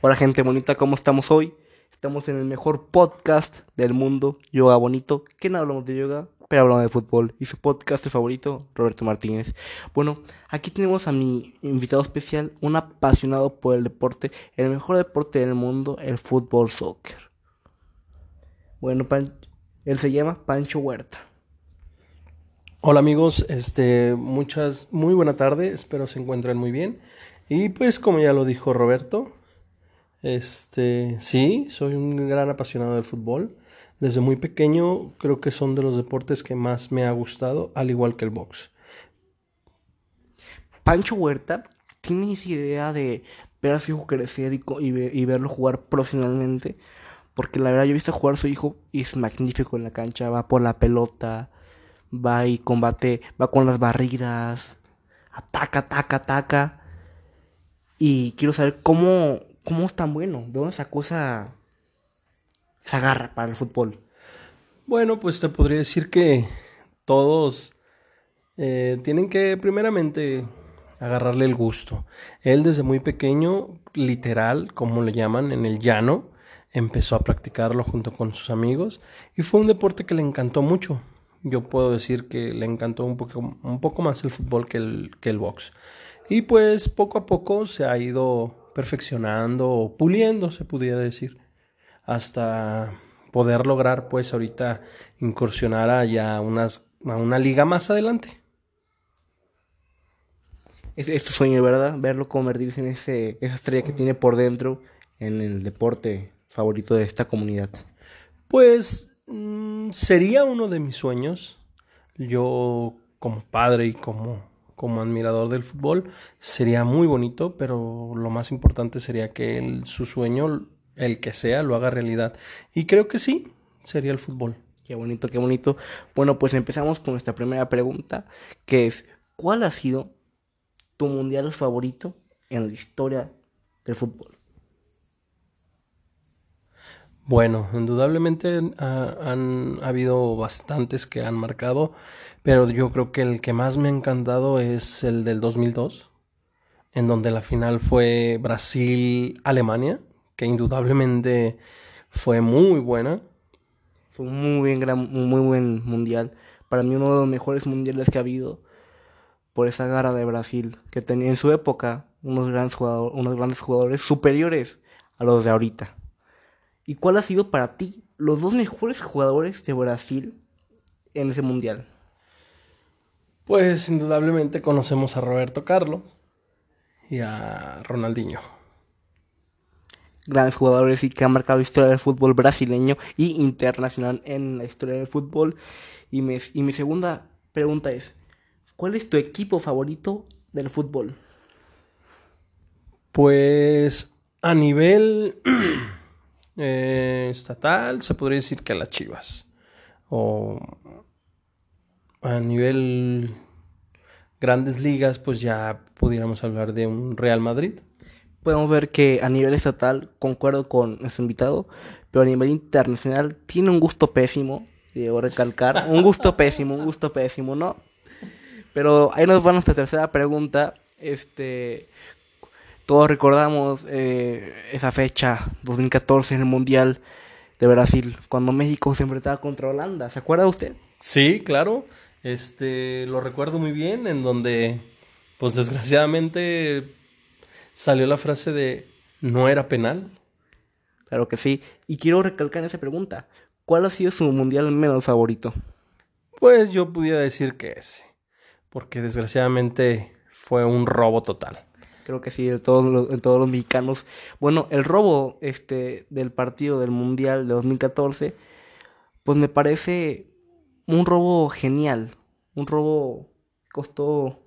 Hola gente bonita, ¿cómo estamos hoy? Estamos en el mejor podcast del mundo, Yoga Bonito, que no hablamos de yoga, pero hablamos de fútbol. Y su podcast favorito, Roberto Martínez. Bueno, aquí tenemos a mi invitado especial, un apasionado por el deporte, el mejor deporte del mundo, el fútbol soccer. Bueno, él se llama Pancho Huerta. Hola amigos, este, muchas, muy buena tarde, espero se encuentren muy bien. Y pues como ya lo dijo Roberto, este, sí, soy un gran apasionado del fútbol. Desde muy pequeño creo que son de los deportes que más me ha gustado, al igual que el box. Pancho Huerta, ¿tienes idea de ver a su hijo crecer y, y, verlo jugar profesionalmente? Porque la verdad yo he visto jugar a su hijo y es magnífico en la cancha, va por la pelota, va y combate, va con las barridas, ataca, ataca, ataca. Y quiero saber cómo, cómo es tan bueno, de dónde sacó esa, esa garra para el fútbol. Bueno, pues te podría decir que todos eh, tienen que primeramente agarrarle el gusto. Él desde muy pequeño, literal, como le llaman, en el llano, empezó a practicarlo junto con sus amigos y fue un deporte que le encantó mucho. Yo puedo decir que le encantó un poco, un poco más el fútbol que el, que el box. Y pues poco a poco se ha ido perfeccionando o puliendo, se pudiera decir, hasta poder lograr pues ahorita incursionar a ya unas, a una liga más adelante. Es, es tu sueño, ¿verdad? Verlo convertirse en ese, esa estrella que tiene por dentro en el deporte favorito de esta comunidad. Pues mm, sería uno de mis sueños. Yo como padre y como como admirador del fútbol sería muy bonito, pero lo más importante sería que su sueño, el que sea, lo haga realidad. Y creo que sí, sería el fútbol. Qué bonito, qué bonito. Bueno, pues empezamos con nuestra primera pregunta, que es, ¿cuál ha sido tu mundial favorito en la historia del fútbol? Bueno, indudablemente han habido bastantes que han marcado, pero yo creo que el que más me ha encantado es el del 2002, en donde la final fue Brasil-Alemania, que indudablemente fue muy buena. Fue un muy, bien, gran, muy buen mundial. Para mí uno de los mejores mundiales que ha habido por esa gara de Brasil, que tenía en su época unos unos grandes jugadores superiores a los de ahorita. ¿Y cuál ha sido para ti los dos mejores jugadores de Brasil en ese mundial? Pues indudablemente conocemos a Roberto Carlos y a Ronaldinho. Grandes jugadores y que han marcado la historia del fútbol brasileño y internacional en la historia del fútbol. Y, y mi segunda pregunta es, ¿cuál es tu equipo favorito del fútbol? Pues a nivel eh, estatal, se podría decir que a las Chivas. O a nivel grandes ligas, pues ya pudiéramos hablar de un Real Madrid. Podemos ver que a nivel estatal, concuerdo con nuestro invitado, pero a nivel internacional tiene un gusto pésimo, debo recalcar, un gusto pésimo, un gusto pésimo, ¿no? Pero ahí nos va nuestra tercera pregunta. Este, todos recordamos eh, esa fecha, 2014, en el Mundial de Brasil, cuando México se enfrentaba contra Holanda. ¿Se acuerda usted? Sí, claro. Este, lo recuerdo muy bien, en donde, pues desgraciadamente, salió la frase de no era penal. Claro que sí. Y quiero recalcar esa pregunta. ¿Cuál ha sido su mundial menos favorito? Pues yo pudiera decir que ese. Porque desgraciadamente fue un robo total creo que sí, de todos los, todos los mexicanos. Bueno, el robo este, del partido del Mundial de 2014, pues me parece un robo genial, un robo costó,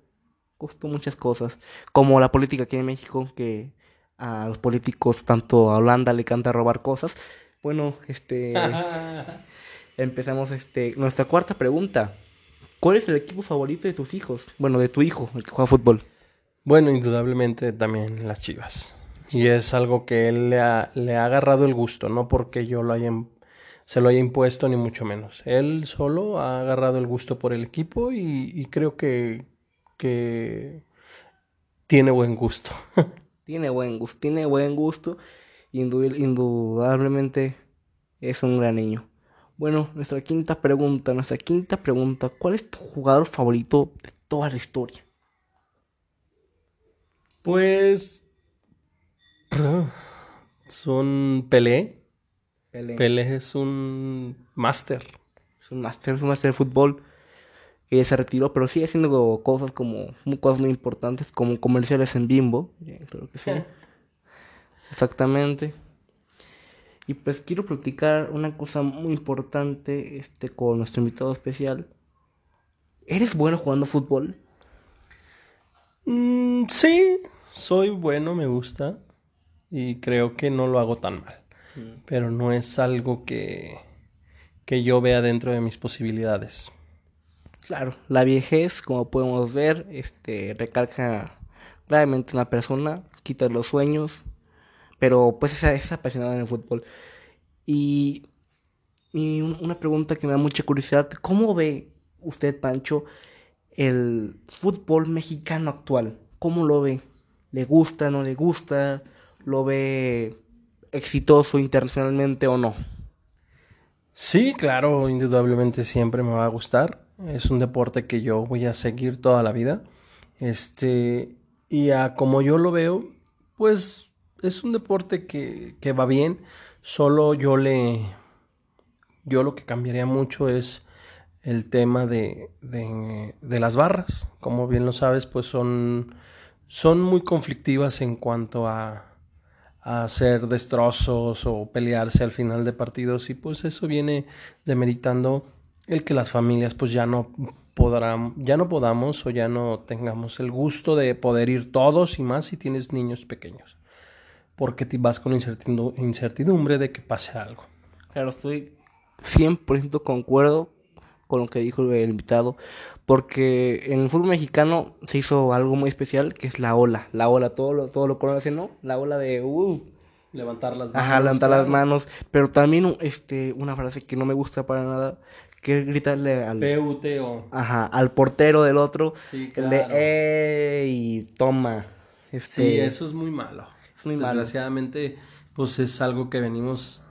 costó muchas cosas, como la política aquí en México, que a los políticos, tanto a Holanda le encanta robar cosas. Bueno, este... empezamos este, nuestra cuarta pregunta. ¿Cuál es el equipo favorito de tus hijos? Bueno, de tu hijo, el que juega fútbol. Bueno, indudablemente también las Chivas. Y es algo que él le ha, le agarrado el gusto, no porque yo lo haya, se lo haya impuesto ni mucho menos. Él solo ha agarrado el gusto por el equipo y, creo que, que tiene buen gusto. Tiene buen gusto, tiene buen gusto. indudablemente es un gran niño. Bueno, nuestra quinta pregunta, nuestra quinta pregunta, ¿cuál es tu jugador favorito de toda la historia? Pues son Pelé. Pelé. Pelé es un máster. Es un máster, es un máster de fútbol que se retiró, pero sigue haciendo cosas como cosas muy importantes, como comerciales en Bimbo. Creo que sí. Exactamente. Y pues quiero platicar una cosa muy importante este, con nuestro invitado especial. ¿Eres bueno jugando fútbol? Mm, sí, soy bueno, me gusta. Y creo que no lo hago tan mal. Mm. Pero no es algo que, que yo vea dentro de mis posibilidades. Claro, la viejez, como podemos ver, este, recarga gravemente una persona, quita los sueños, pero pues esa es apasionada en el fútbol. Y, y una pregunta que me da mucha curiosidad, ¿cómo ve usted, Pancho, el fútbol mexicano actual? ¿Cómo lo ve? ¿Le gusta, no le gusta? ¿Lo ve exitoso internacionalmente o no? Sí, claro, indudablemente siempre me va a gustar. Es un deporte que yo voy a seguir toda la vida. Este, y a como yo lo veo, pues es un deporte que, que va bien, solo yo le... Yo lo que cambiaría mucho es el tema de, de, de, las barras. Como bien lo sabes, pues son, son muy conflictivas en cuanto a, a hacer destrozos o pelearse al final de partidos y pues eso viene demeritando el que las familias pues ya no podrán, ya no podamos o ya no tengamos el gusto de poder ir todos y más si tienes niños pequeños porque te vas con incertidumbre de que pase algo. Claro, estoy 100% concuerdo con lo que dijo el invitado, porque en el fútbol mexicano se hizo algo muy especial, que es la ola, la ola, todo lo, todo lo conocen, ¿no? La ola de, uh, levantar las manos. Ajá, levantar las manos, pero también este, una frase que no me gusta para nada, que es gritarle al... PUTO. Ajá, al portero del otro, sí, claro. de, y toma. Este... Sí, eso es muy malo. Desgraciadamente, pues es algo que venimos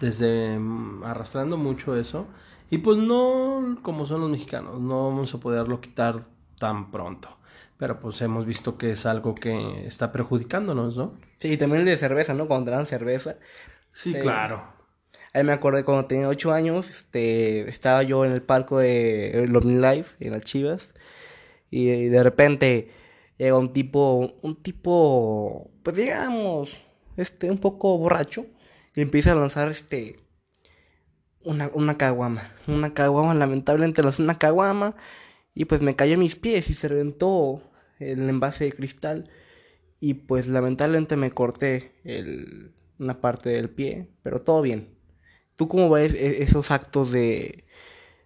desde mm, arrastrando mucho eso. Y pues no, como son los mexicanos, no vamos a poderlo quitar tan pronto. Pero pues hemos visto que es algo que está perjudicándonos, ¿no? Sí, y también el de cerveza, ¿no? Cuando te dan cerveza. Sí, eh, claro. Ahí me acordé cuando tenía ocho años, este, estaba yo en el palco de Love Life, en las Chivas, y de repente llega un tipo, un tipo, pues digamos, este, un poco borracho, y empieza a lanzar este, una, una caguama, una caguama, lamentablemente lanzó una caguama, y pues me cayó en mis pies y se reventó el envase de cristal, y pues lamentablemente me corté el, una parte del pie, pero todo bien. ¿Tú cómo ves e, esos actos de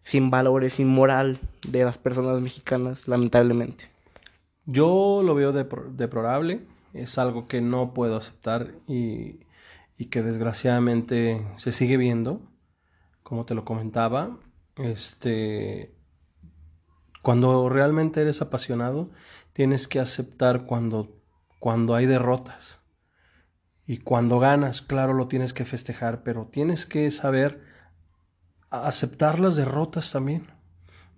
sin valores, sin moral de las personas mexicanas, lamentablemente? Yo lo veo deplorable, es algo que no puedo aceptar y, y, que desgraciadamente se sigue viendo, como te lo comentaba. Este, cuando realmente eres apasionado, tienes que aceptar cuando, cuando hay derrotas. Y cuando ganas, claro, lo tienes que festejar, pero tienes que saber aceptar las derrotas también.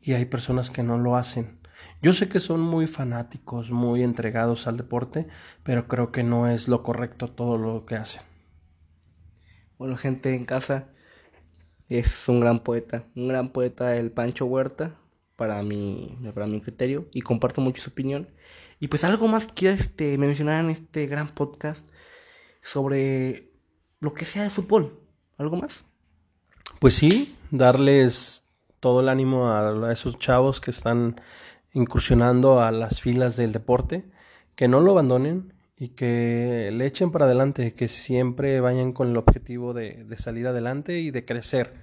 Y hay personas que no lo hacen. Yo sé que son muy fanáticos, muy entregados al deporte, pero creo que no es lo correcto todo lo que hacen. Bueno, gente en casa, es un gran poeta, un gran poeta el Pancho Huerta, para mi, para mi criterio, y comparto mucho su opinión. Y pues algo más que este, mencionar en este gran podcast sobre lo que sea de fútbol. ¿Algo más? Pues sí, darles todo el ánimo a esos chavos que están incursionando a las filas del deporte, que no lo abandonen y que le echen para adelante, que siempre vayan con el objetivo de, salir adelante y de crecer,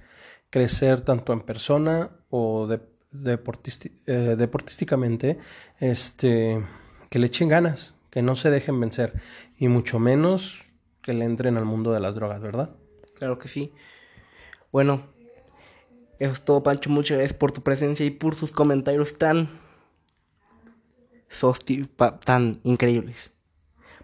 crecer tanto en persona o de, eh, deportísticamente, este, que le echen ganas, que no se dejen vencer y mucho menos que le entren al mundo de las drogas, ¿verdad? Claro que sí. Bueno, eso es todo, Pancho. Muchas gracias por tu presencia y por sus comentarios tan tan increíbles.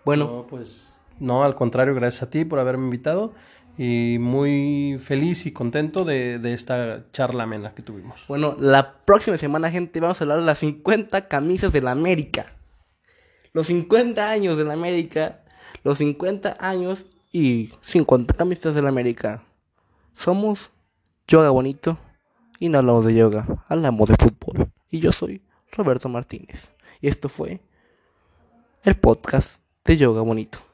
Bueno, No, pues no, al contrario, gracias a ti por haberme invitado y muy feliz y contento de, de esta charla amena que tuvimos. bueno, la próxima semana, gente, vamos a hablar de las 50 camisas de la América. Los 50 años de la América, los 50 años y 50 camisas de la América. Somos Yoga Bonito y no hablamos de yoga, hablamos de fútbol. Y yo soy Roberto Martínez. Y esto fue el podcast de Yoga Bonito.